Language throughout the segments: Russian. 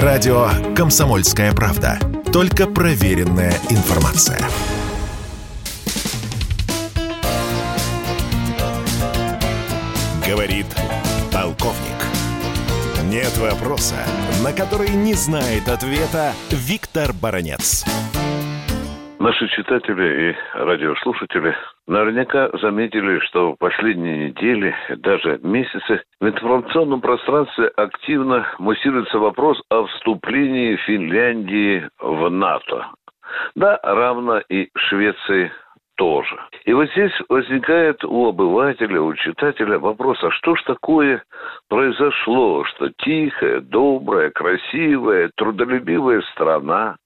Радио «Комсомольская правда». Только проверенная информация. Говорит полковник. Нет вопроса, на который не знает ответа Виктор Баранец. Наши читатели и радиослушатели наверняка заметили, что в последние недели, даже месяцы, в информационном пространстве активно муссируется вопрос о вступлении Финляндии в НАТО. Да, равно и Швеции тоже. И вот здесь возникает у обывателя, у читателя вопрос, а что ж такое произошло, что тихая, добрая, красивая, трудолюбивая страна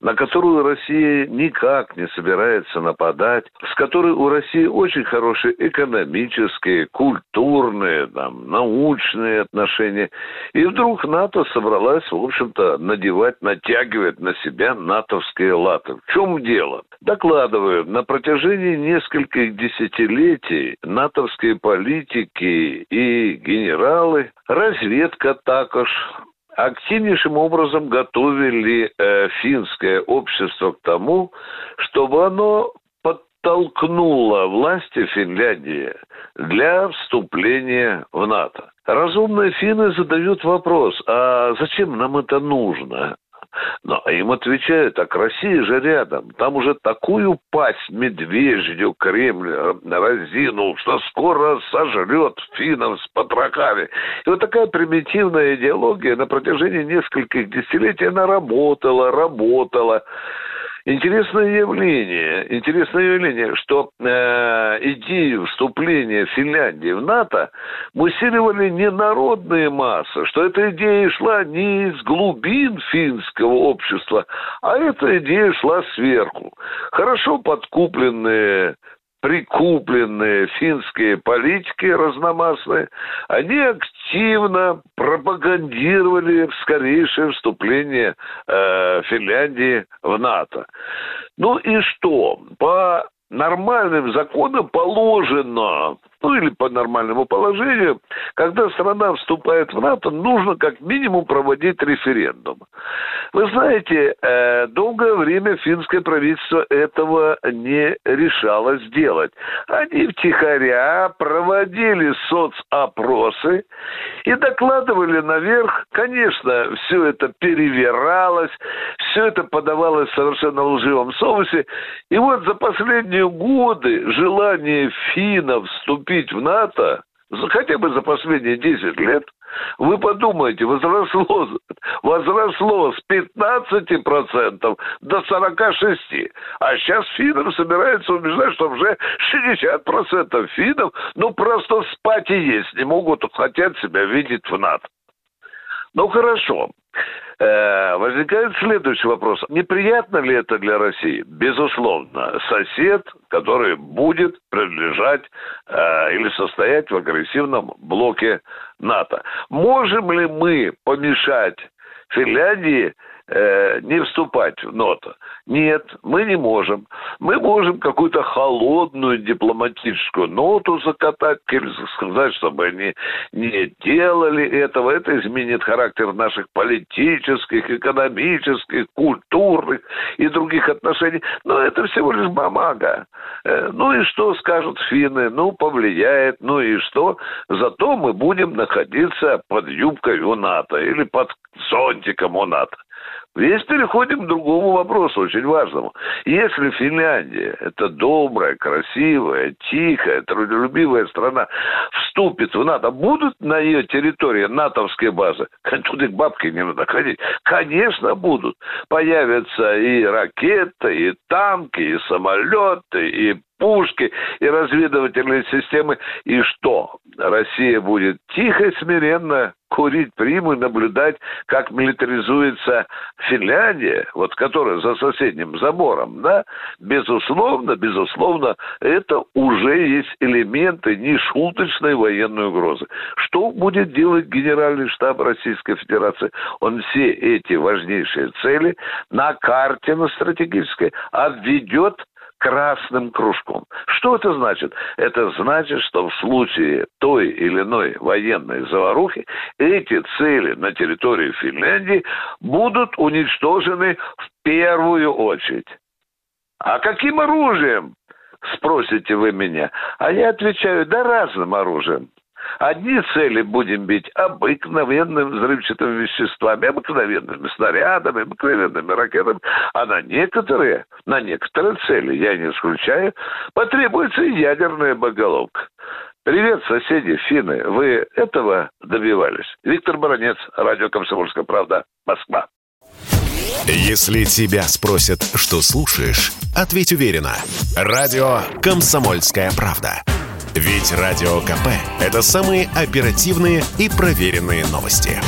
на которую Россия никак не собирается нападать, с которой у России очень хорошие экономические, культурные, там, научные отношения. И вдруг НАТО собралась, в общем-то, надевать, натягивать на себя натовские латы. В чем дело? Докладываю, на протяжении нескольких десятилетий натовские политики и генералы, разведка також, активнейшим образом готовили э, финское общество к тому, чтобы оно подтолкнуло власти Финляндии для вступления в НАТО. Разумные финны задают вопрос, а зачем нам это нужно? Но им отвечают, так Россия же рядом. Там уже такую пасть медвежью Кремль разинул, что скоро сожрет финнов с потрохами. И вот такая примитивная идеология на протяжении нескольких десятилетий она работала, работала. Интересное явление, интересное явление, что э, идею вступления Финляндии в НАТО муссировали не народные массы, что эта идея шла не из глубин финского общества, а эта идея шла сверху. Хорошо подкупленные прикупленные финские политики разномастные, они активно пропагандировали скорейшее вступление э, Финляндии в НАТО. Ну и что? По нормальным законам положено, ну или по нормальному положению, когда страна вступает в НАТО, нужно как минимум проводить референдум. Вы знаете, э, долгое время финское правительство этого не решало сделать. Они втихаря проводили соцопросы и докладывали наверх. Конечно, все это перевиралось, все это подавалось в совершенно лживом соусе. И вот за последние годы желание финнов вступить в НАТО хотя бы за последние 10 лет, вы подумайте, возросло, возросло с 15% до 46%. А сейчас финнов собирается убеждать, что уже 60% финнов, ну, просто спать и есть не могут, хотят себя видеть в НАТО. Ну, хорошо. Э, возникает следующий вопрос. Неприятно ли это для России? Безусловно. Сосед, который будет принадлежать э, или состоять в агрессивном блоке НАТО. Можем ли мы помешать Финляндии э, не вступать в НОТО. Нет, мы не можем. Мы можем какую-то холодную дипломатическую ноту закатать сказать, чтобы они не делали этого. Это изменит характер наших политических, экономических, культурных и других отношений. Но это всего лишь бумага. Э, ну и что скажут финны? Ну, повлияет. Ну и что? Зато мы будем находиться под юбкой у НАТО или под зонтиком у НАТО. Здесь переходим к другому вопросу, очень важному. Если Финляндия – это добрая, красивая, тихая, трудолюбивая страна, вступит в НАТО, будут на ее территории натовские базы? Туда к бабке не надо ходить. Конечно, будут. Появятся и ракеты, и танки, и самолеты, и пушки и разведывательные системы. И что? Россия будет тихо и смиренно курить приму и наблюдать, как милитаризуется Финляндия, вот которая за соседним забором, да, безусловно, безусловно, это уже есть элементы нешуточной военной угрозы. Что будет делать Генеральный штаб Российской Федерации? Он все эти важнейшие цели на карте на стратегической обведет красным кружком. Что это значит? Это значит, что в случае той или иной военной заварухи эти цели на территории Финляндии будут уничтожены в первую очередь. А каким оружием? Спросите вы меня. А я отвечаю, да разным оружием. Одни цели будем бить обыкновенными взрывчатыми веществами, обыкновенными снарядами, обыкновенными ракетами, а на некоторые, на некоторые цели, я не исключаю, потребуется ядерная боголовка. Привет, соседи, финны. Вы этого добивались? Виктор Баранец, радио «Комсомольская правда», Москва. Если тебя спросят, что слушаешь, ответь уверенно. Радио «Комсомольская правда». Ведь Радио КП – это самые оперативные и проверенные новости.